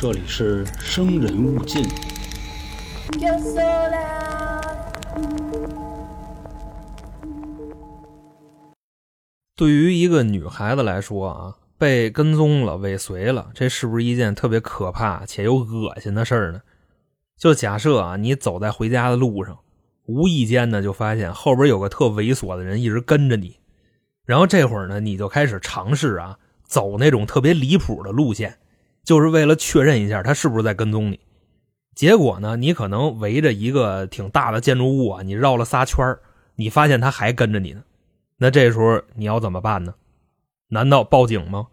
这里是生人勿近。对于一个女孩子来说啊，被跟踪了、尾随了，这是不是一件特别可怕且又恶心的事儿呢？就假设啊，你走在回家的路上，无意间呢就发现后边有个特猥琐的人一直跟着你，然后这会儿呢，你就开始尝试啊，走那种特别离谱的路线，就是为了确认一下他是不是在跟踪你。结果呢，你可能围着一个挺大的建筑物啊，你绕了仨圈你发现他还跟着你呢。那这时候你要怎么办呢？难道报警吗？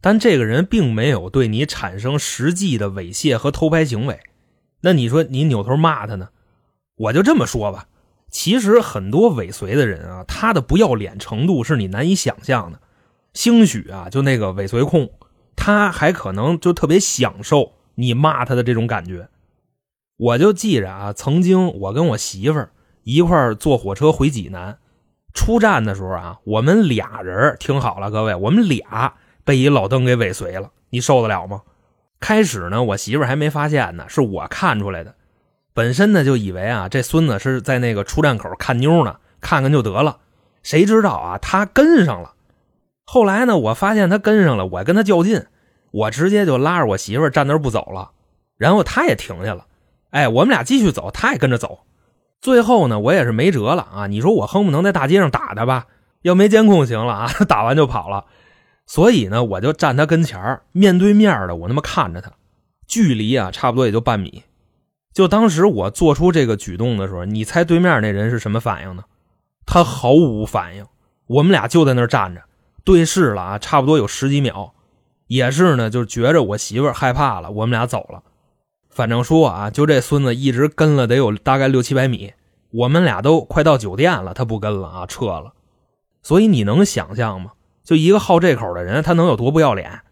但这个人并没有对你产生实际的猥亵和偷拍行为，那你说你扭头骂他呢？我就这么说吧，其实很多尾随的人啊，他的不要脸程度是你难以想象的。兴许啊，就那个尾随控，他还可能就特别享受你骂他的这种感觉。我就记着啊，曾经我跟我媳妇儿一块儿坐火车回济南。出站的时候啊，我们俩人听好了，各位，我们俩被一老登给尾随了，你受得了吗？开始呢，我媳妇还没发现呢，是我看出来的。本身呢，就以为啊，这孙子是在那个出站口看妞呢，看看就得了。谁知道啊，他跟上了。后来呢，我发现他跟上了，我跟他较劲，我直接就拉着我媳妇站那不走了，然后他也停下了。哎，我们俩继续走，他也跟着走。最后呢，我也是没辙了啊！你说我恨不能在大街上打他吧？要没监控行了啊，打完就跑了。所以呢，我就站他跟前面对面的，我那么看着他，距离啊差不多也就半米。就当时我做出这个举动的时候，你猜对面那人是什么反应呢？他毫无反应。我们俩就在那站着对视了啊，差不多有十几秒，也是呢，就觉着我媳妇害怕了，我们俩走了。反正说啊，就这孙子一直跟了得有大概六七百米，我们俩都快到酒店了，他不跟了啊，撤了。所以你能想象吗？就一个好这口的人，他能有多不要脸？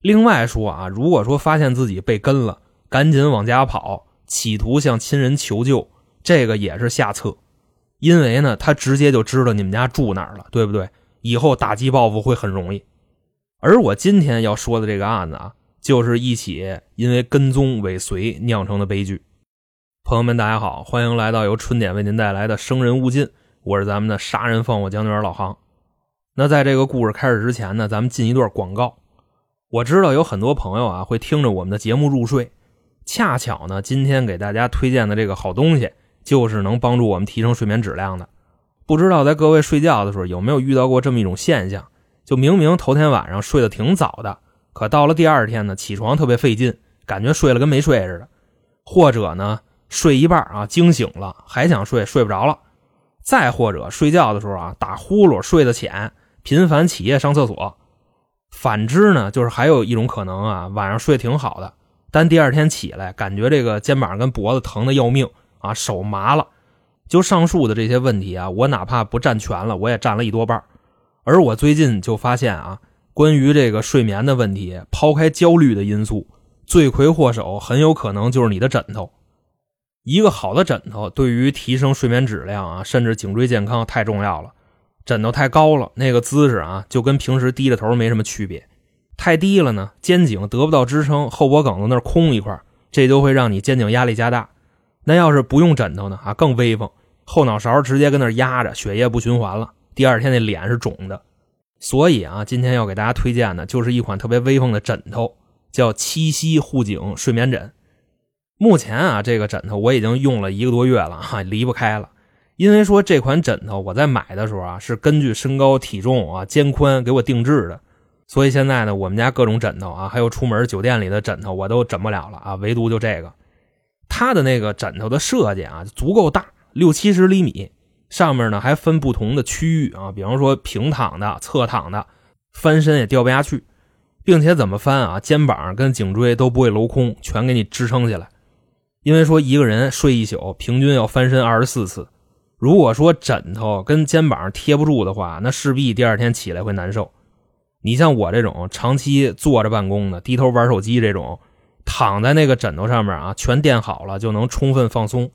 另外说啊，如果说发现自己被跟了，赶紧往家跑，企图向亲人求救，这个也是下策，因为呢，他直接就知道你们家住哪儿了，对不对？以后打击报复会很容易。而我今天要说的这个案子啊。就是一起因为跟踪尾随酿成的悲剧。朋友们，大家好，欢迎来到由春点为您带来的《生人勿近》，我是咱们的杀人放火将军老航。那在这个故事开始之前呢，咱们进一段广告。我知道有很多朋友啊会听着我们的节目入睡，恰巧呢，今天给大家推荐的这个好东西，就是能帮助我们提升睡眠质量的。不知道在各位睡觉的时候有没有遇到过这么一种现象？就明明头天晚上睡得挺早的。可到了第二天呢，起床特别费劲，感觉睡了跟没睡似的，或者呢睡一半啊惊醒了还想睡睡不着了，再或者睡觉的时候啊打呼噜睡得浅，频繁起夜上厕所。反之呢，就是还有一种可能啊，晚上睡挺好的，但第二天起来感觉这个肩膀跟脖子疼的要命啊，手麻了。就上述的这些问题啊，我哪怕不占全了，我也占了一多半。而我最近就发现啊。关于这个睡眠的问题，抛开焦虑的因素，罪魁祸首很有可能就是你的枕头。一个好的枕头对于提升睡眠质量啊，甚至颈椎健康太重要了。枕头太高了，那个姿势啊，就跟平时低着头没什么区别；太低了呢，肩颈得不到支撑，后脖梗子那空一块，这就会让你肩颈压力加大。那要是不用枕头呢，啊，更威风，后脑勺直接跟那压着，血液不循环了，第二天那脸是肿的。所以啊，今天要给大家推荐的就是一款特别威风的枕头，叫七夕护颈睡眠枕。目前啊，这个枕头我已经用了一个多月了，哈，离不开了。因为说这款枕头我在买的时候啊，是根据身高体重啊、肩宽给我定制的，所以现在呢，我们家各种枕头啊，还有出门酒店里的枕头我都枕不了了啊，唯独就这个，它的那个枕头的设计啊，足够大，六七十厘米。上面呢还分不同的区域啊，比方说平躺的、侧躺的，翻身也掉不下去，并且怎么翻啊，肩膀跟颈椎都不会镂空，全给你支撑起来。因为说一个人睡一宿平均要翻身二十四次，如果说枕头跟肩膀贴不住的话，那势必第二天起来会难受。你像我这种长期坐着办公的、低头玩手机这种，躺在那个枕头上面啊，全垫好了就能充分放松。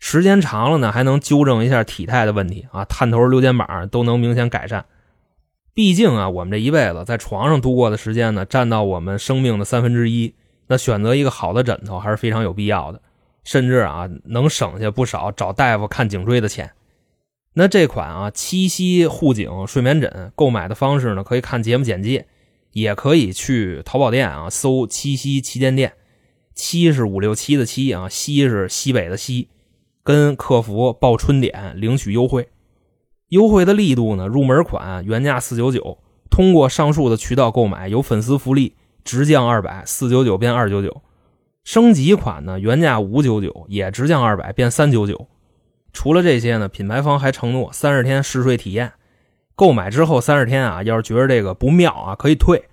时间长了呢，还能纠正一下体态的问题啊，探头、溜肩膀都能明显改善。毕竟啊，我们这一辈子在床上度过的时间呢，占到我们生命的三分之一。那选择一个好的枕头还是非常有必要的，甚至啊能省下不少找大夫看颈椎的钱。那这款啊七夕护颈睡眠枕购买的方式呢，可以看节目简介，也可以去淘宝店啊搜“七夕旗舰店”，七是五六七的七啊，西是西北的西，跟客服报春点领取优惠。优惠的力度呢，入门款原价四九九，通过上述的渠道购买有粉丝福利，直降二百，四九九变二九九。升级款呢，原价五九九，也直降二百变三九九。除了这些呢，品牌方还承诺三十天试睡体验，购买之后三十天啊，要是觉得这个不妙啊，可以退。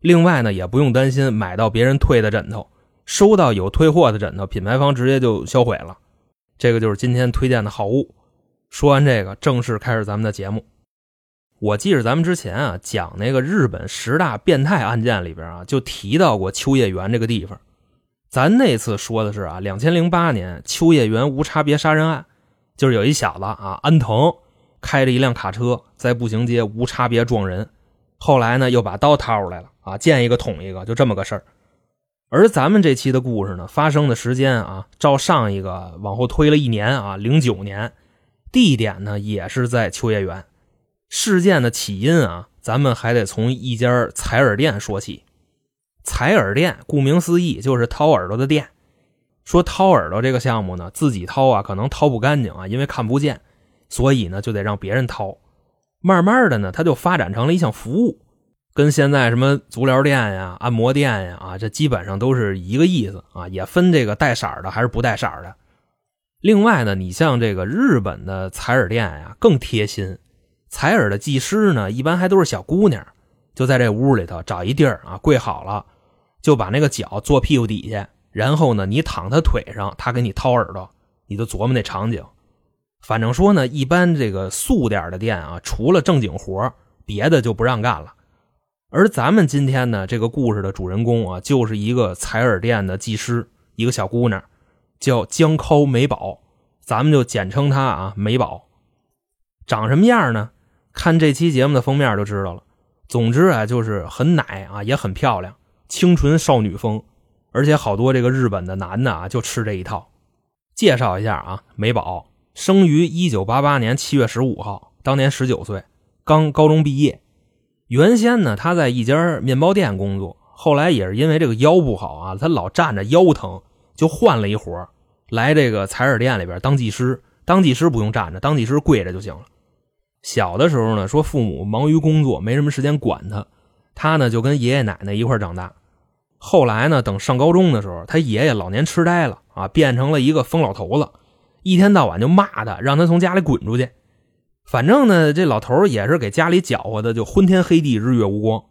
另外呢，也不用担心买到别人退的枕头，收到有退货的枕头，品牌方直接就销毁了。这个就是今天推荐的好物。说完这个，正式开始咱们的节目。我记着咱们之前啊讲那个日本十大变态案件里边啊，就提到过秋叶原这个地方。咱那次说的是啊，两千零八年秋叶原无差别杀人案。就是有一小子啊，安藤开着一辆卡车在步行街无差别撞人，后来呢又把刀掏出来了啊，见一个捅一个，就这么个事儿。而咱们这期的故事呢，发生的时间啊，照上一个往后推了一年啊，零九年，地点呢也是在秋叶原。事件的起因啊，咱们还得从一家采耳店说起。采耳店顾名思义就是掏耳朵的店。说掏耳朵这个项目呢，自己掏啊，可能掏不干净啊，因为看不见，所以呢就得让别人掏。慢慢的呢，它就发展成了一项服务，跟现在什么足疗店呀、按摩店呀啊，这基本上都是一个意思啊，也分这个带色的还是不带色的。另外呢，你像这个日本的采耳店呀，更贴心，采耳的技师呢，一般还都是小姑娘，就在这屋里头找一地儿啊，跪好了，就把那个脚坐屁股底下。然后呢，你躺他腿上，他给你掏耳朵，你就琢磨那场景。反正说呢，一般这个素点的店啊，除了正经活别的就不让干了。而咱们今天呢，这个故事的主人公啊，就是一个采耳店的技师，一个小姑娘，叫江尻美宝，咱们就简称她啊美宝。长什么样呢？看这期节目的封面就知道了。总之啊，就是很奶啊，也很漂亮，清纯少女风。而且好多这个日本的男的啊，就吃这一套。介绍一下啊，美宝生于一九八八年七月十五号，当年十九岁，刚高中毕业。原先呢，他在一家面包店工作，后来也是因为这个腰不好啊，他老站着腰疼，就换了一活来这个采耳店里边当技师。当技师不用站着，当技师跪着就行了。小的时候呢，说父母忙于工作，没什么时间管他，他呢就跟爷爷奶奶一块长大。后来呢？等上高中的时候，他爷爷老年痴呆了啊，变成了一个疯老头子，一天到晚就骂他，让他从家里滚出去。反正呢，这老头也是给家里搅和的，就昏天黑地，日月无光。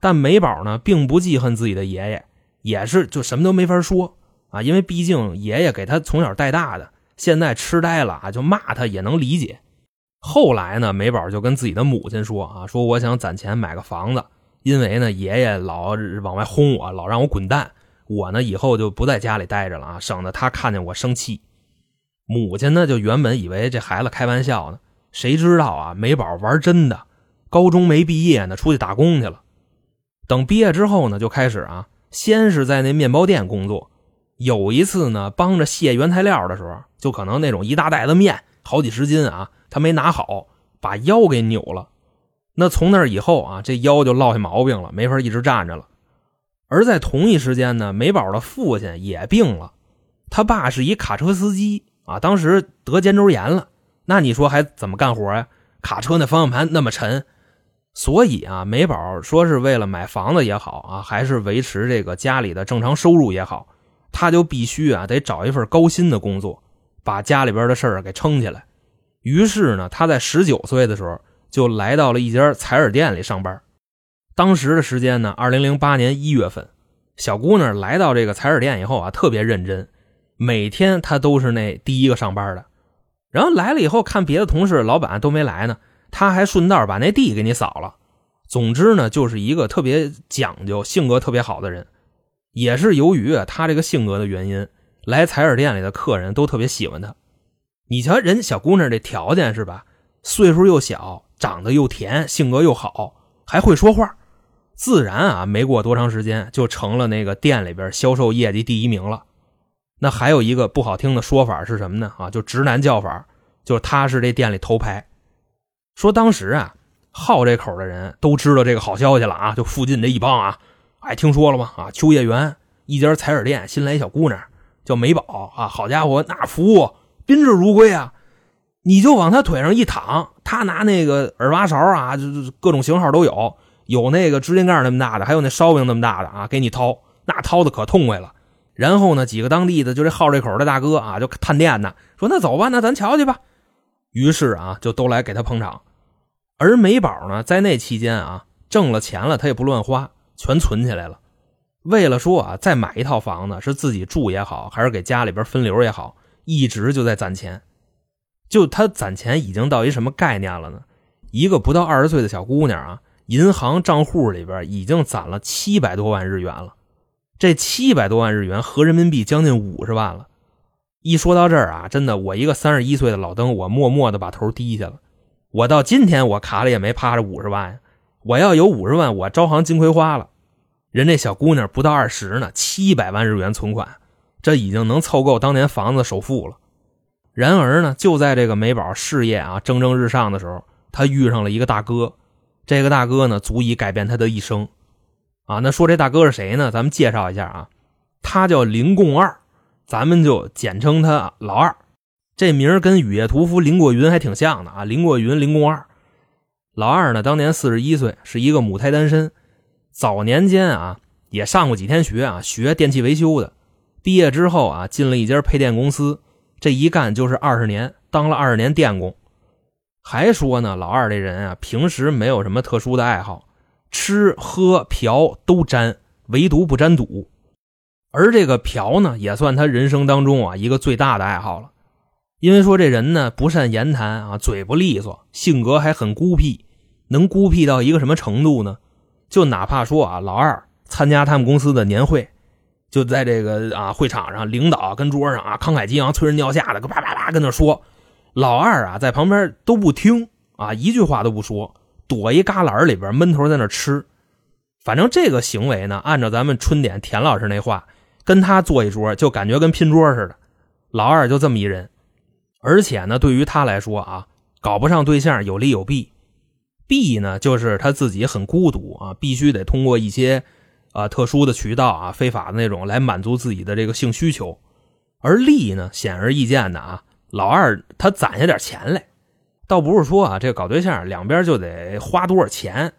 但美宝呢，并不记恨自己的爷爷，也是就什么都没法说啊，因为毕竟爷爷给他从小带大的，现在痴呆了啊，就骂他也能理解。后来呢，美宝就跟自己的母亲说啊，说我想攒钱买个房子。因为呢，爷爷老往外轰我，老让我滚蛋，我呢以后就不在家里待着了啊，省得他看见我生气。母亲呢就原本以为这孩子开玩笑呢，谁知道啊，美宝玩真的，高中没毕业呢，出去打工去了。等毕业之后呢，就开始啊，先是在那面包店工作，有一次呢，帮着卸原材料的时候，就可能那种一大袋子面，好几十斤啊，他没拿好，把腰给扭了。那从那以后啊，这腰就落下毛病了，没法一直站着了。而在同一时间呢，美宝的父亲也病了，他爸是一卡车司机啊，当时得肩周炎了。那你说还怎么干活呀？卡车那方向盘那么沉，所以啊，美宝说是为了买房子也好啊，还是维持这个家里的正常收入也好，他就必须啊得找一份高薪的工作，把家里边的事儿给撑起来。于是呢，他在十九岁的时候。就来到了一家采耳店里上班。当时的时间呢，二零零八年一月份，小姑娘来到这个采耳店以后啊，特别认真，每天她都是那第一个上班的。然后来了以后，看别的同事、老板都没来呢，他还顺道把那地给你扫了。总之呢，就是一个特别讲究、性格特别好的人。也是由于他，这个性格的原因，来采耳店里的客人都特别喜欢他。你瞧人小姑娘这条件是吧？岁数又小。长得又甜，性格又好，还会说话。自然啊，没过多长时间就成了那个店里边销售业绩第一名了。那还有一个不好听的说法是什么呢？啊，就直男叫法，就是他是这店里头牌。说当时啊，好这口的人都知道这个好消息了啊，就附近这一帮啊，哎，听说了吗？啊，秋叶原一家采耳店新来一小姑娘，叫美宝啊，好家伙，那服务宾至如归啊！你就往他腿上一躺，他拿那个耳挖勺啊，就各种型号都有，有那个指甲盖那么大的，还有那烧饼那么大的啊，给你掏，那掏的可痛快了。然后呢，几个当地的就这好这口的大哥啊，就探店呢，说那走吧，那咱瞧去吧。于是啊，就都来给他捧场。而美宝呢，在那期间啊，挣了钱了，他也不乱花，全存起来了。为了说啊，再买一套房子，是自己住也好，还是给家里边分流也好，一直就在攒钱。就他攒钱已经到一什么概念了呢？一个不到二十岁的小姑娘啊，银行账户里边已经攒了七百多万日元了。这七百多万日元合人民币将近五十万了。一说到这儿啊，真的，我一个三十一岁的老登，我默默的把头低下了。我到今天我卡里也没趴着五十万呀。我要有五十万，我招行金葵花了。人这小姑娘不到二十呢，七百万日元存款，这已经能凑够当年房子首付了。然而呢，就在这个美宝事业啊蒸蒸日上的时候，她遇上了一个大哥。这个大哥呢，足以改变她的一生。啊，那说这大哥是谁呢？咱们介绍一下啊，他叫林贡二，咱们就简称他老二。这名跟雨夜屠夫林过云还挺像的啊，林过云、林贡二。老二呢，当年四十一岁，是一个母胎单身。早年间啊，也上过几天学啊，学电器维修的。毕业之后啊，进了一家配电公司，这一干就是二十年，当了二十年电工。还说呢，老二这人啊，平时没有什么特殊的爱好。吃喝嫖都沾，唯独不沾赌。而这个嫖呢，也算他人生当中啊一个最大的爱好了。因为说这人呢不善言谈啊，嘴不利索，性格还很孤僻。能孤僻到一个什么程度呢？就哪怕说啊，老二参加他们公司的年会，就在这个啊会场上，领导跟桌上啊慷慨激昂、催人尿下的，啪啪啪跟那说，老二啊在旁边都不听啊，一句话都不说。躲一旮旯里边闷头在那吃，反正这个行为呢，按照咱们春点田老师那话，跟他坐一桌就感觉跟拼桌似的。老二就这么一人，而且呢，对于他来说啊，搞不上对象有利有弊。弊呢，就是他自己很孤独啊，必须得通过一些啊特殊的渠道啊，非法的那种来满足自己的这个性需求。而利呢，显而易见的啊，老二他攒下点钱来。倒不是说啊，这搞对象两边就得花多少钱，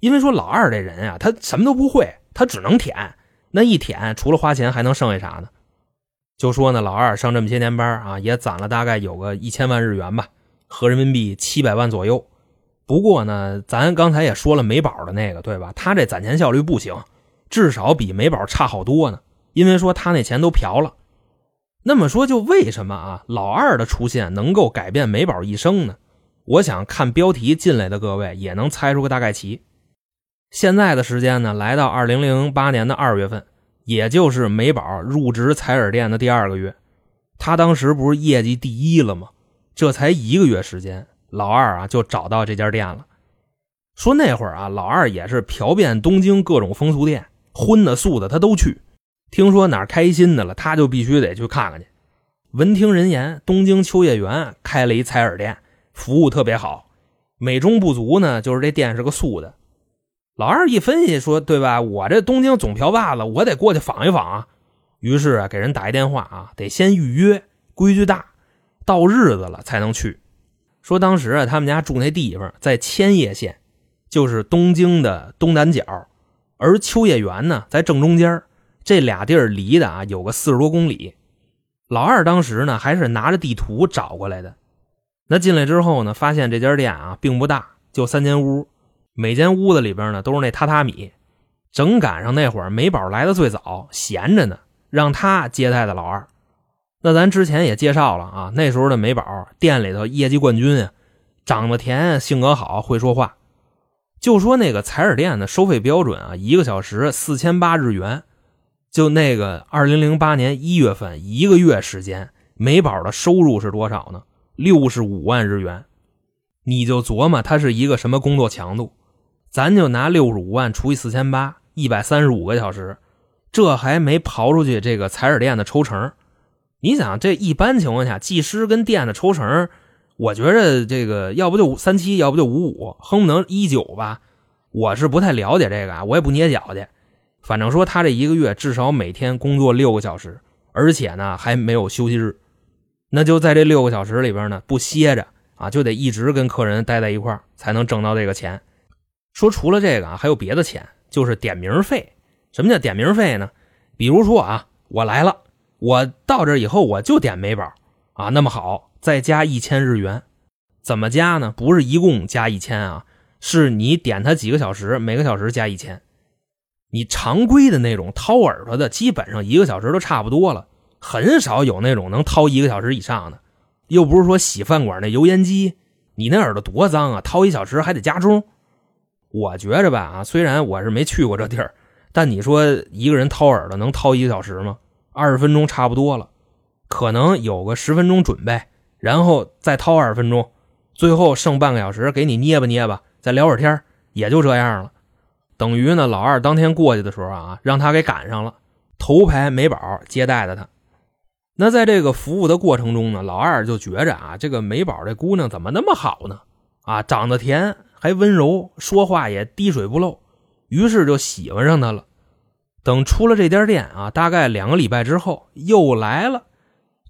因为说老二这人啊，他什么都不会，他只能舔。那一舔，除了花钱还能剩下啥呢？就说呢，老二上这么些年班啊，也攒了大概有个一千万日元吧，合人民币七百万左右。不过呢，咱刚才也说了美宝的那个，对吧？他这攒钱效率不行，至少比美宝差好多呢。因为说他那钱都嫖了。那么说，就为什么啊，老二的出现能够改变美宝一生呢？我想看标题进来的各位也能猜出个大概齐。现在的时间呢，来到二零零八年的二月份，也就是美宝入职采耳店的第二个月。他当时不是业绩第一了吗？这才一个月时间，老二啊就找到这家店了。说那会儿啊，老二也是嫖遍东京各种风俗店，荤的素的他都去。听说哪开心的了，他就必须得去看看去。闻听人言，东京秋叶原开了一采耳店。服务特别好，美中不足呢，就是这店是个素的。老二一分析说，对吧？我这东京总瓢把子，我得过去访一访啊。于是啊，给人打一电话啊，得先预约，规矩大，到日子了才能去。说当时啊，他们家住那地方在千叶县，就是东京的东南角，而秋叶原呢在正中间，这俩地儿离的啊有个四十多公里。老二当时呢还是拿着地图找过来的。那进来之后呢，发现这家店啊并不大，就三间屋，每间屋子里边呢都是那榻榻米。正赶上那会儿美宝来的最早，闲着呢，让他接待的老二。那咱之前也介绍了啊，那时候的美宝店里头业绩冠军啊，长得甜，性格好，会说话。就说那个采耳店的收费标准啊，一个小时四千八日元。就那个二零零八年一月份一个月时间，美宝的收入是多少呢？六十五万日元，你就琢磨他是一个什么工作强度。咱就拿六十五万除以四千八，一百三十五个小时，这还没刨出去这个采耳店的抽成。你想，这一般情况下，技师跟店的抽成，我觉着这个要不就三七，要不就五五，哼不能一九吧？我是不太了解这个啊，我也不捏脚去。反正说他这一个月至少每天工作六个小时，而且呢还没有休息日，那就在这六个小时里边呢不歇着啊，就得一直跟客人待在一块才能挣到这个钱。说除了这个啊，还有别的钱，就是点名费。什么叫点名费呢？比如说啊，我来了，我到这以后我就点美宝啊，那么好，再加一千日元，怎么加呢？不是一共加一千啊，是你点他几个小时，每个小时加一千。你常规的那种掏耳朵的，基本上一个小时都差不多了，很少有那种能掏一个小时以上的。又不是说洗饭馆那油烟机，你那耳朵多脏啊，掏一小时还得加钟。我觉着吧，啊，虽然我是没去过这地儿，但你说一个人掏耳朵能掏一个小时吗？二十分钟差不多了，可能有个十分钟准备，然后再掏二十分钟，最后剩半个小时给你捏吧捏吧，再聊会儿天也就这样了。等于呢，老二当天过去的时候啊，让他给赶上了，头排美宝接待的他。那在这个服务的过程中呢，老二就觉着啊，这个美宝这姑娘怎么那么好呢？啊，长得甜，还温柔，说话也滴水不漏，于是就喜欢上她了。等出了这家店啊，大概两个礼拜之后又来了。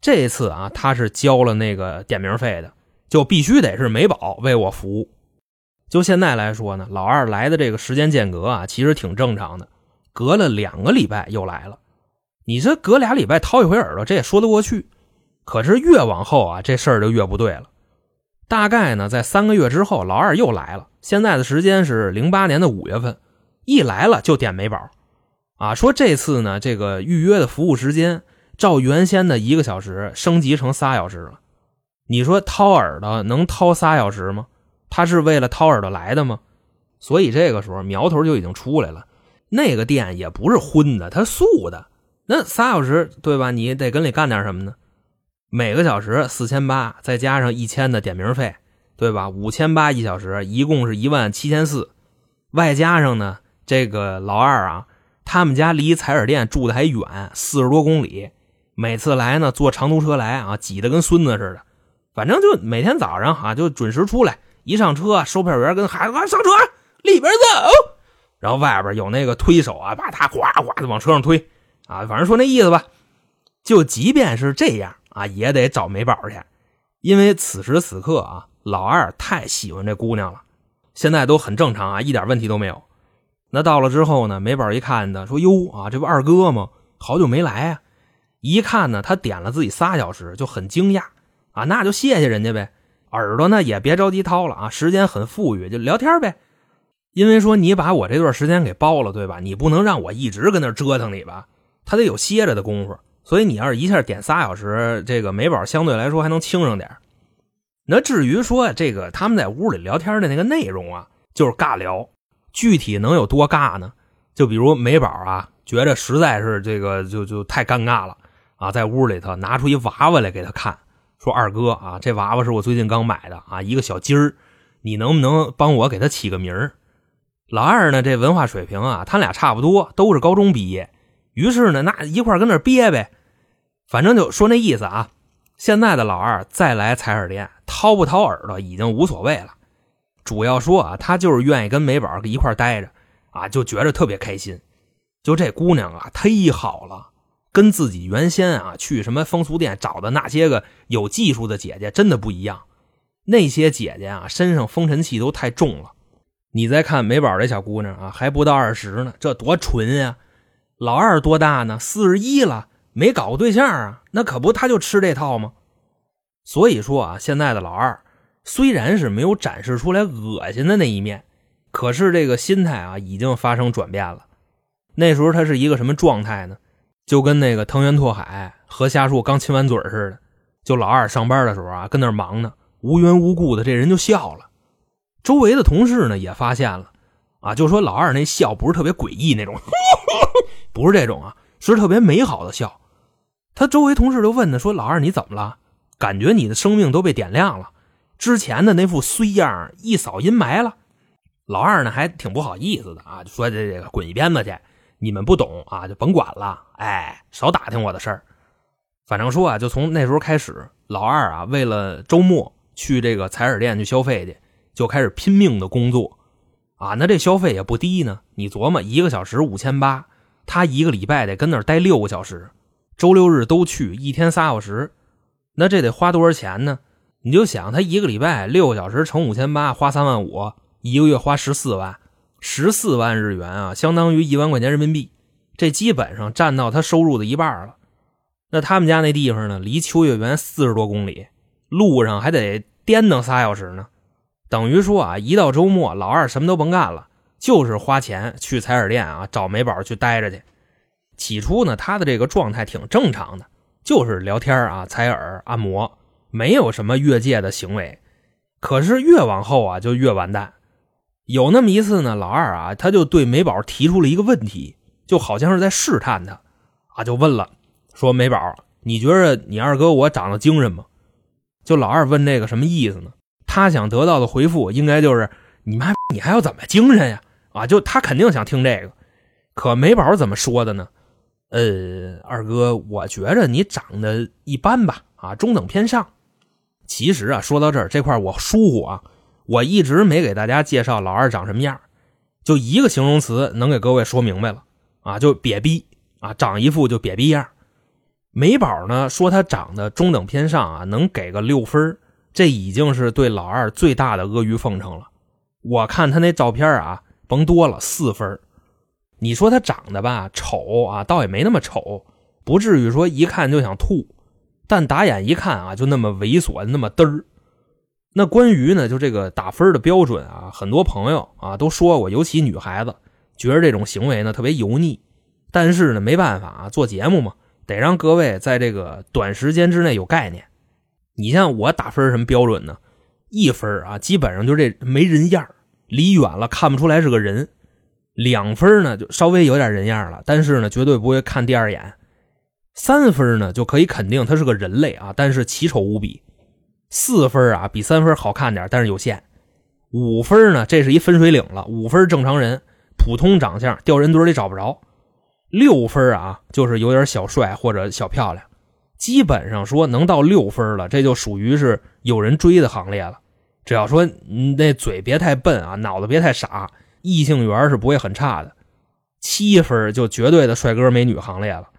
这次啊，他是交了那个点名费的，就必须得是美宝为我服务。就现在来说呢，老二来的这个时间间隔啊，其实挺正常的，隔了两个礼拜又来了。你这隔俩礼拜掏一回耳朵，这也说得过去。可是越往后啊，这事儿就越不对了。大概呢，在三个月之后，老二又来了。现在的时间是零八年的五月份，一来了就点美宝，啊，说这次呢，这个预约的服务时间照原先的一个小时升级成仨小时了。你说掏耳朵能掏仨小时吗？他是为了掏耳朵来的吗？所以这个时候苗头就已经出来了。那个店也不是荤的，它素的。那仨小时对吧？你得跟里干点什么呢？每个小时四千八，再加上一千的点名费，对吧？五千八一小时，一共是一万七千四。外加上呢，这个老二啊，他们家离采耳店住的还远，四十多公里。每次来呢，坐长途车来啊，挤得跟孙子似的。反正就每天早上啊，就准时出来。一上车，售票员跟孩子说：“上车，里边走。”然后外边有那个推手啊，把他哗哗的往车上推啊，反正说那意思吧。就即便是这样啊，也得找美宝去，因为此时此刻啊，老二太喜欢这姑娘了。现在都很正常啊，一点问题都没有。那到了之后呢，美宝一看呢，说：“哟啊，这不二哥吗？好久没来啊！”一看呢，他点了自己仨小时，就很惊讶啊，那就谢谢人家呗。耳朵呢也别着急掏了啊，时间很富裕，就聊天呗。因为说你把我这段时间给包了，对吧？你不能让我一直跟那折腾你吧？他得有歇着的功夫。所以你要是一下点仨小时，这个美宝相对来说还能轻省点。那至于说这个他们在屋里聊天的那个内容啊，就是尬聊。具体能有多尬呢？就比如美宝啊，觉得实在是这个就就太尴尬了啊，在屋里头拿出一娃娃来给他看。说二哥啊，这娃娃是我最近刚买的啊，一个小鸡儿，你能不能帮我给他起个名儿？老二呢，这文化水平啊，他俩差不多，都是高中毕业。于是呢，那一块跟那憋呗，反正就说那意思啊。现在的老二再来采耳店，掏不掏耳朵已经无所谓了，主要说啊，他就是愿意跟美宝一块待着啊，就觉着特别开心。就这姑娘啊，忒好了。跟自己原先啊去什么风俗店找的那些个有技术的姐姐真的不一样，那些姐姐啊身上风尘气都太重了。你再看美宝这小姑娘啊，还不到二十呢，这多纯呀！老二多大呢？四十一了，没搞过对象啊，那可不他就吃这套吗？所以说啊，现在的老二虽然是没有展示出来恶心的那一面，可是这个心态啊已经发生转变了。那时候他是一个什么状态呢？就跟那个藤原拓海和夏树刚亲完嘴似的，就老二上班的时候啊，跟那忙呢，无缘无故的这人就笑了。周围的同事呢也发现了，啊，就说老二那笑不是特别诡异那种，不是这种啊，是特别美好的笑。他周围同事都问他说：“老二你怎么了？感觉你的生命都被点亮了，之前的那副衰样一扫阴霾了。”老二呢还挺不好意思的啊，说这这个滚一边子去，你们不懂啊，就甭管了，哎，少打听我的事儿。反正说啊，就从那时候开始，老二啊为了周末去这个彩耳店去消费去，就开始拼命的工作啊。那这消费也不低呢，你琢磨一个小时五千八，他一个礼拜得跟那儿待六个小时，周六日都去，一天仨小时，那这得花多少钱呢？你就想他一个礼拜六个小时乘五千八，花三万五。一个月花十四万，十四万日元啊，相当于一万块钱人民币，这基本上占到他收入的一半了。那他们家那地方呢，离秋叶原四十多公里，路上还得颠腾仨小时呢。等于说啊，一到周末，老二什么都甭干了，就是花钱去采耳店啊找美宝去待着去。起初呢，他的这个状态挺正常的，就是聊天啊、采耳、按摩，没有什么越界的行为。可是越往后啊，就越完蛋。有那么一次呢，老二啊，他就对美宝提出了一个问题，就好像是在试探他，啊，就问了，说美宝，你觉得你二哥我长得精神吗？就老二问这个什么意思呢？他想得到的回复应该就是你妈，你还要怎么精神呀？啊，就他肯定想听这个，可美宝怎么说的呢？呃，二哥，我觉着你长得一般吧，啊，中等偏上。其实啊，说到这儿这块我疏忽啊。我一直没给大家介绍老二长什么样，就一个形容词能给各位说明白了啊，就瘪逼啊，长一副就瘪逼样。美宝呢说他长得中等偏上啊，能给个六分，这已经是对老二最大的阿谀奉承了。我看他那照片啊，甭多了四分。你说他长得吧丑啊，倒也没那么丑，不至于说一看就想吐，但打眼一看啊，就那么猥琐，那么嘚儿。那关于呢，就这个打分的标准啊，很多朋友啊都说过，尤其女孩子觉得这种行为呢特别油腻。但是呢，没办法啊，做节目嘛，得让各位在这个短时间之内有概念。你像我打分什么标准呢？一分啊，基本上就这没人样离远了看不出来是个人。两分呢，就稍微有点人样了，但是呢，绝对不会看第二眼。三分呢，就可以肯定他是个人类啊，但是奇丑无比。四分啊，比三分好看点，但是有限。五分呢，这是一分水岭了。五分正常人，普通长相，掉人堆里找不着。六分啊，就是有点小帅或者小漂亮。基本上说能到六分了，这就属于是有人追的行列了。只要说你那嘴别太笨啊，脑子别太傻，异性缘是不会很差的。七分就绝对的帅哥美女行列了，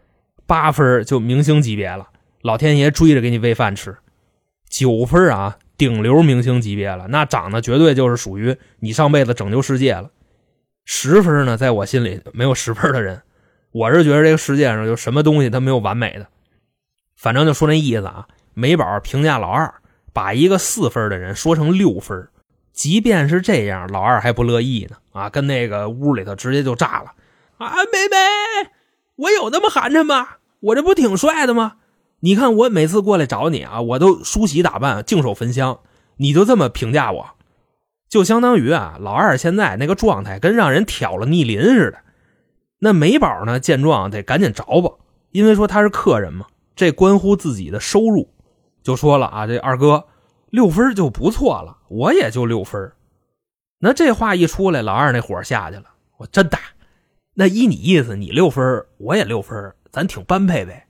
八分就明星级别了，老天爷追着给你喂饭吃。九分啊，顶流明星级别了，那长得绝对就是属于你上辈子拯救世界了。十分呢，在我心里没有十分的人，我是觉得这个世界上就什么东西它没有完美的。反正就说那意思啊，美宝评价老二，把一个四分的人说成六分，即便是这样，老二还不乐意呢啊，跟那个屋里头直接就炸了啊，妹妹，我有那么寒碜吗？我这不挺帅的吗？你看我每次过来找你啊，我都梳洗打扮，净手焚香，你就这么评价我，就相当于啊，老二现在那个状态跟让人挑了逆鳞似的。那美宝呢，见状得赶紧找吧，因为说他是客人嘛，这关乎自己的收入，就说了啊，这二哥六分就不错了，我也就六分。那这话一出来，老二那火下去了，我真的，那依你意思，你六分，我也六分，咱挺般配呗。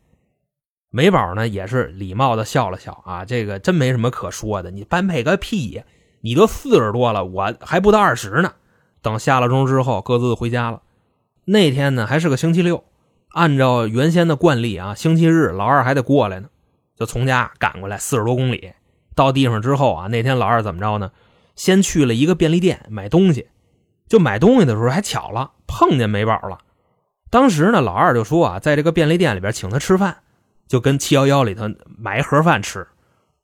美宝呢也是礼貌的笑了笑啊，这个真没什么可说的，你般配个屁呀！你都四十多了，我还不到二十呢。等下了钟之后，各自回家了。那天呢还是个星期六，按照原先的惯例啊，星期日老二还得过来呢，就从家赶过来四十多公里。到地方之后啊，那天老二怎么着呢？先去了一个便利店买东西，就买东西的时候还巧了碰见美宝了。当时呢，老二就说啊，在这个便利店里边请他吃饭。就跟七幺幺里头买一盒饭吃，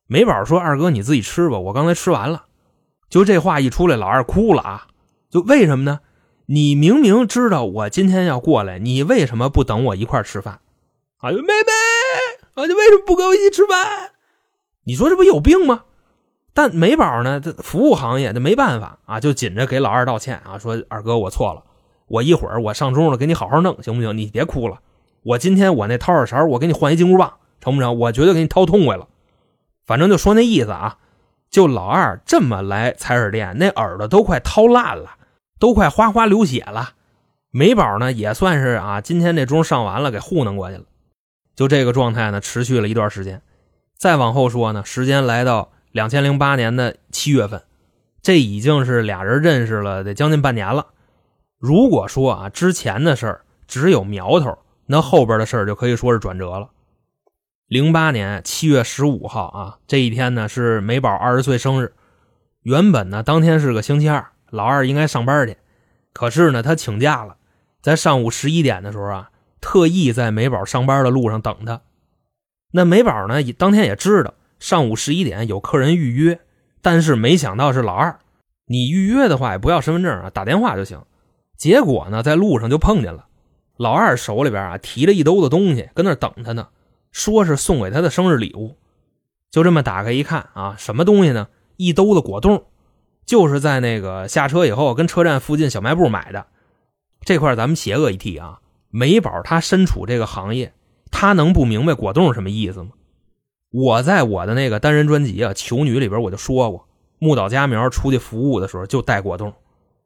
美宝说：“二哥你自己吃吧，我刚才吃完了。”就这话一出来，老二哭了啊！就为什么呢？你明明知道我今天要过来，你为什么不等我一块吃饭？哎呦，妹妹，啊，你为什么不跟我一起吃饭？你说这不有病吗？但美宝呢，这服务行业，这没办法啊，就紧着给老二道歉啊，说：“二哥，我错了，我一会儿我上钟了，给你好好弄，行不行？你别哭了。”我今天我那掏耳勺，我给你换一金箍棒，成不成？我绝对给你掏痛快了。反正就说那意思啊，就老二这么来采耳店，那耳朵都快掏烂了，都快哗哗流血了。美宝呢，也算是啊，今天这钟上完了，给糊弄过去了。就这个状态呢，持续了一段时间。再往后说呢，时间来到两千零八年的七月份，这已经是俩人认识了得将近半年了。如果说啊，之前的事儿只有苗头，那后边的事儿就可以说是转折了。零八年七月十五号啊，这一天呢是美宝二十岁生日。原本呢，当天是个星期二，老二应该上班去，可是呢，他请假了。在上午十一点的时候啊，特意在美宝上班的路上等他。那美宝呢，当天也知道上午十一点有客人预约，但是没想到是老二。你预约的话也不要身份证啊，打电话就行。结果呢，在路上就碰见了老二手里边啊提着一兜子东西，跟那等他呢，说是送给他的生日礼物。就这么打开一看啊，什么东西呢？一兜子果冻，就是在那个下车以后跟车站附近小卖部买的。这块咱们邪恶一提啊，美宝他身处这个行业，他能不明白果冻是什么意思吗？我在我的那个单人专辑啊《求女》里边我就说过，木岛佳苗出去服务的时候就带果冻，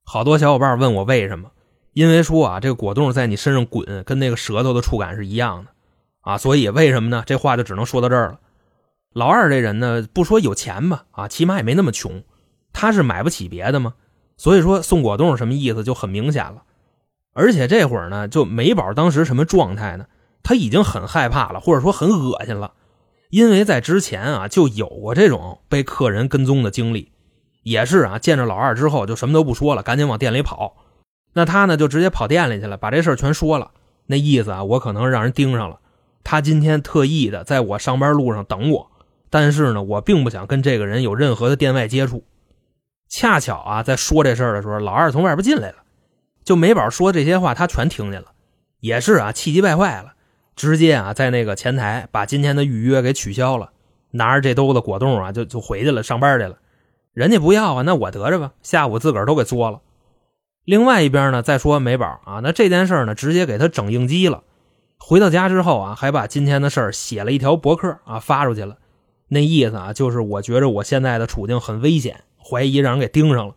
好多小伙伴问我为什么，因为说啊这个果冻在你身上滚，跟那个舌头的触感是一样的啊，所以为什么呢？这话就只能说到这儿了。老二这人呢，不说有钱吧，啊，起码也没那么穷，他是买不起别的吗？所以说送果冻什么意思就很明显了。而且这会儿呢，就美宝当时什么状态呢？他已经很害怕了，或者说很恶心了，因为在之前啊就有过这种被客人跟踪的经历，也是啊见着老二之后就什么都不说了，赶紧往店里跑。那他呢就直接跑店里去了，把这事全说了。那意思啊，我可能让人盯上了。他今天特意的在我上班路上等我，但是呢，我并不想跟这个人有任何的店外接触。恰巧啊，在说这事儿的时候，老二从外边进来了。就美宝说这些话，他全听见了，也是啊，气急败坏了，直接啊，在那个前台把今天的预约给取消了，拿着这兜子果冻啊，就就回去了，上班去了。人家不要啊，那我得着吧，下午自个儿都给做了。另外一边呢，再说美宝啊，那这件事呢，直接给他整应激了。回到家之后啊，还把今天的事儿写了一条博客啊，发出去了。那意思啊，就是我觉着我现在的处境很危险，怀疑让人给盯上了。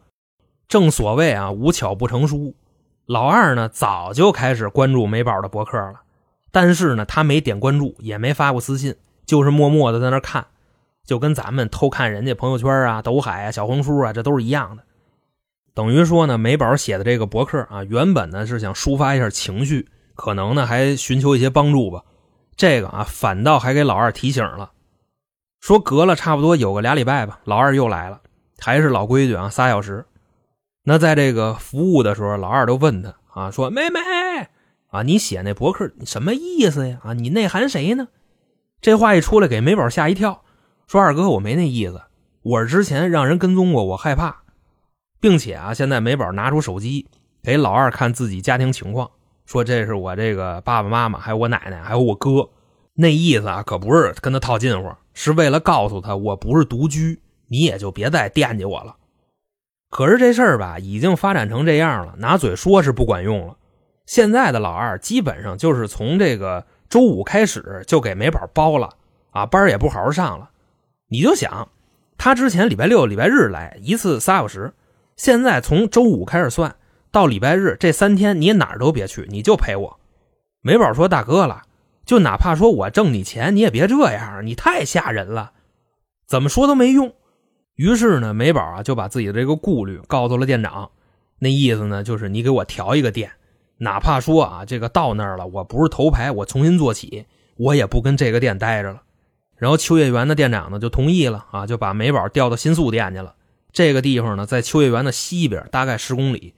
正所谓啊，无巧不成书。老二呢，早就开始关注美宝的博客了，但是呢，他没点关注，也没发过私信，就是默默的在那看，就跟咱们偷看人家朋友圈啊、抖海啊、小红书啊，这都是一样的。等于说呢，美宝写的这个博客啊，原本呢是想抒发一下情绪，可能呢还寻求一些帮助吧。这个啊，反倒还给老二提醒了，说隔了差不多有个俩礼拜吧，老二又来了，还是老规矩啊，仨小时。那在这个服务的时候，老二都问他啊，说：“妹妹啊，你写那博客什么意思呀？啊，你内涵谁呢？”这话一出来，给美宝吓一跳，说：“二哥，我没那意思，我是之前让人跟踪过，我害怕，并且啊，现在美宝拿出手机给老二看自己家庭情况，说这是我这个爸爸妈妈，还有我奶奶，还有我哥，那意思啊，可不是跟他套近乎，是为了告诉他我不是独居，你也就别再惦记我了。”可是这事儿吧，已经发展成这样了，拿嘴说是不管用了。现在的老二基本上就是从这个周五开始就给美宝包了啊，班也不好好上了。你就想，他之前礼拜六、礼拜日来一次仨小时，现在从周五开始算到礼拜日这三天，你哪儿都别去，你就陪我。美宝说：“大哥了，就哪怕说我挣你钱，你也别这样，你太吓人了，怎么说都没用。”于是呢，美宝啊就把自己的这个顾虑告诉了店长，那意思呢就是你给我调一个店，哪怕说啊这个到那儿了，我不是头牌，我重新做起，我也不跟这个店待着了。然后秋叶原的店长呢就同意了啊，就把美宝调到新宿店去了。这个地方呢在秋叶原的西边，大概十公里，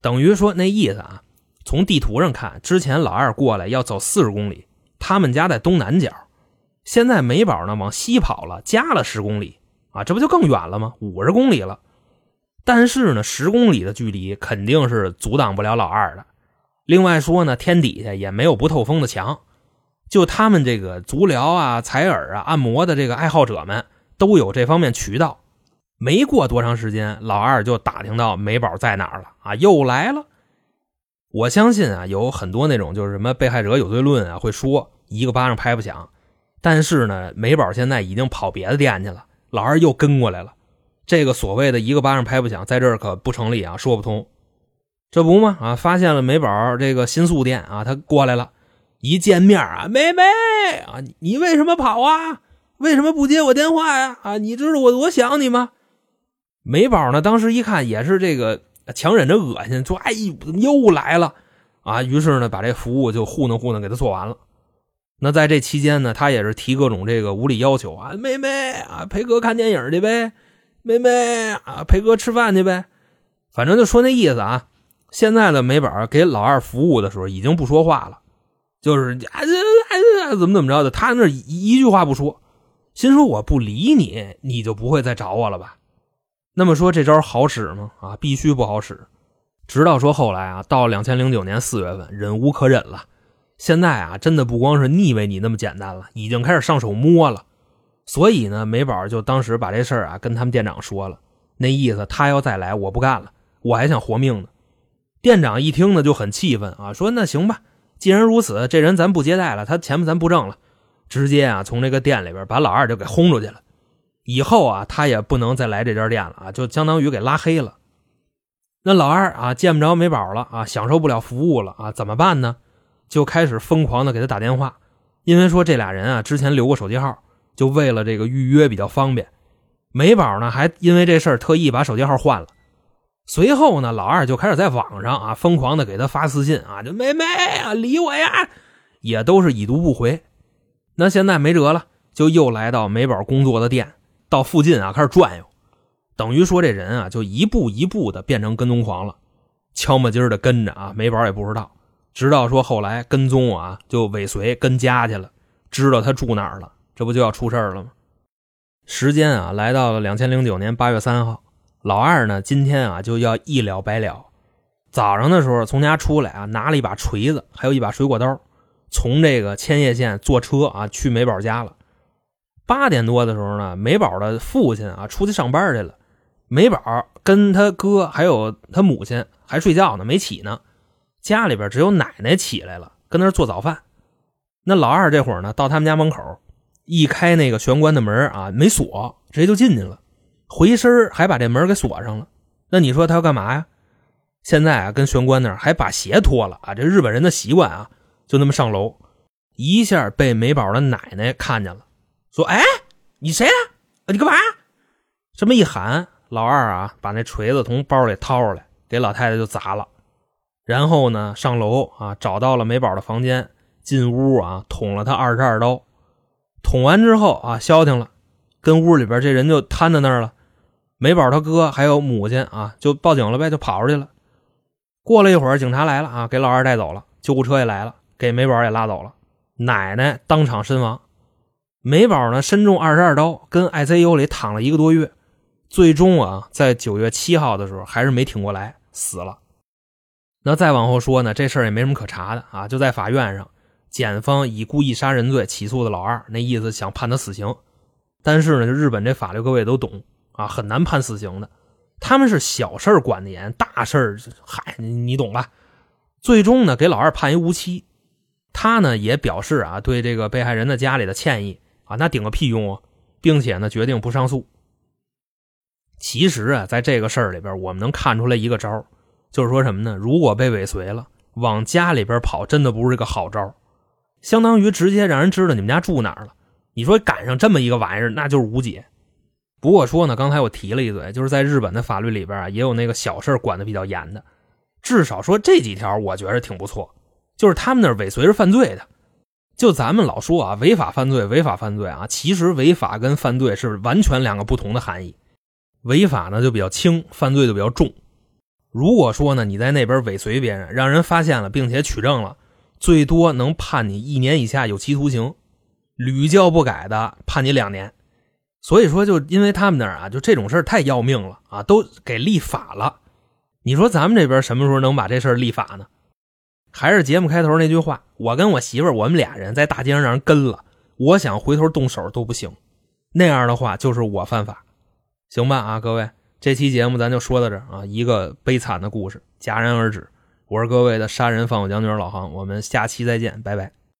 等于说那意思啊，从地图上看，之前老二过来要走四十公里，他们家在东南角，现在美宝呢往西跑了，加了十公里。啊，这不就更远了吗？五十公里了，但是呢，十公里的距离肯定是阻挡不了老二的。另外说呢，天底下也没有不透风的墙，就他们这个足疗啊、采耳啊、按摩的这个爱好者们都有这方面渠道。没过多长时间，老二就打听到美宝在哪儿了啊，又来了。我相信啊，有很多那种就是什么被害者有罪论啊，会说一个巴掌拍不响。但是呢，美宝现在已经跑别的店去了。老二又跟过来了，这个所谓的一个巴掌拍不响，在这儿可不成立啊，说不通。这不吗？啊，发现了美宝这个新宿店啊，他过来了，一见面啊，妹妹啊，你为什么跑啊？为什么不接我电话呀？啊，你知道我多想你吗？美宝呢，当时一看也是这个强忍着恶心，说：“哎，又来了？”啊，于是呢，把这服务就糊弄糊弄给他做完了。那在这期间呢，他也是提各种这个无理要求啊，妹妹啊，陪哥看电影去呗，妹妹啊，陪哥吃饭去呗，反正就说那意思啊。现在的美宝给老二服务的时候已经不说话了，就是啊这怎么怎么着的，他那一一句话不说，心说我不理你，你就不会再找我了吧？那么说这招好使吗？啊，必须不好使。直到说后来啊，到两千零九年四月份，忍无可忍了，现在啊，真的不光是腻歪你那么简单了，已经开始上手摸了。所以呢，美宝就当时把这事儿啊跟他们店长说了，那意思他要再来，我不干了，我还想活命呢。店长一听呢就很气愤啊，说那行吧，既然如此，这人咱不接待了，他钱咱不挣了，直接啊从这个店里边把老二就给轰出去了，以后啊他也不能再来这家店了啊，就相当于给拉黑了。那老二啊见不着美宝了啊，享受不了服务了啊，怎么办呢？就开始疯狂的给他打电话，因为说这俩人啊之前留过手机号，就为了这个预约比较方便。美宝呢还因为这事儿特意把手机号换了。随后呢，老二就开始在网上啊疯狂的给他发私信啊，就妹妹啊理我呀，也都是已读不回。那现在没辙了，就又来到美宝工作的店，到附近啊开始转悠，等于说这人啊就一步一步的变成跟踪狂了，悄没劲的跟着啊，美宝也不知道，直到说后来跟踪啊就尾随跟家去了，知道他住哪儿了，这不就要出事了吗？时间啊来到了两千零九年八月三号。老二呢，今天啊就要一了百了。早上的时候从家出来啊，拿了一把锤子，还有一把水果刀，从这个千叶县坐车啊去美宝家了。八点多的时候呢，美宝的父亲啊出去上班去了，美宝跟他哥还有他母亲还睡觉呢，没起呢。家里边只有奶奶起来了，跟那做早饭。那老二这会儿呢，到他们家门口，一开那个玄关的门啊，没锁，直接就进去了。回身还把这门给锁上了，那你说他要干嘛呀？现在啊，跟玄关那儿还把鞋脱了啊！这日本人的习惯啊，就那么上楼，一下被美宝的奶奶看见了，说：“哎，你谁啊？你干嘛？”这么一喊，老二啊，把那锤子从包里掏出来，给老太太就砸了。然后呢，上楼啊，找到了美宝的房间，进屋啊，捅了他二十二刀。捅完之后啊，消停了，跟屋里边这人就瘫在那儿了。美宝他哥还有母亲啊，就报警了呗，就跑出去了。过了一会儿，警察来了啊，给老二带走了，救护车也来了，给美宝也拉走了。奶奶当场身亡，美宝呢身中二十二刀，跟 ICU 里躺了一个多月，最终啊在九月七号的时候还是没挺过来，死了。那再往后说呢，这事儿也没什么可查的啊，就在法院上，检方以故意杀人罪起诉的老二，那意思想判他死刑，但是呢，就日本这法律各位都懂。啊，很难判死刑的，他们是小事管的严，大事嗨，你懂吧？最终呢，给老二判一无期。他呢也表示啊，对这个被害人的家里的歉意啊，那顶个屁用啊，并且呢决定不上诉。其实啊，在这个事儿里边，我们能看出来一个招就是说什么呢？如果被尾随了，往家里边跑，真的不是个好招相当于直接让人知道你们家住哪儿了。你说赶上这么一个玩意儿，那就是无解。不过说呢，刚才我提了一嘴，就是在日本的法律里边啊，也有那个小事管的比较严的。至少说这几条，我觉得挺不错。就是他们那尾随是犯罪的。就咱们老说啊，违法犯罪，违法犯罪啊，其实违法跟犯罪是完全两个不同的含义。违法呢就比较轻，犯罪就比较重。如果说呢你在那边尾随别人，让人发现了并且取证了，最多能判你一年以下有期徒刑，屡教不改的判你两年。所以说，就因为他们那儿啊，就这种事儿太要命了啊，都给立法了。你说咱们这边什么时候能把这事儿立法呢？还是节目开头那句话，我跟我媳妇儿，我们俩人在大街上让人跟了，我想回头动手都不行。那样的话，就是我犯法，行吧？啊，各位，这期节目咱就说到这啊，一个悲惨的故事戛然而止。我是各位的杀人放火将军老航，我们下期再见，拜拜。